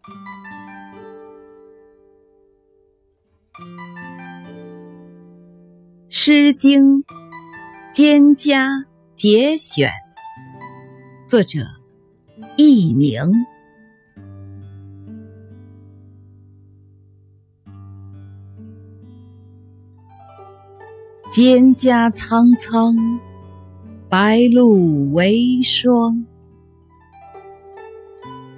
《诗经·蒹葭节选》作者佚名。蒹葭苍苍，白露为霜。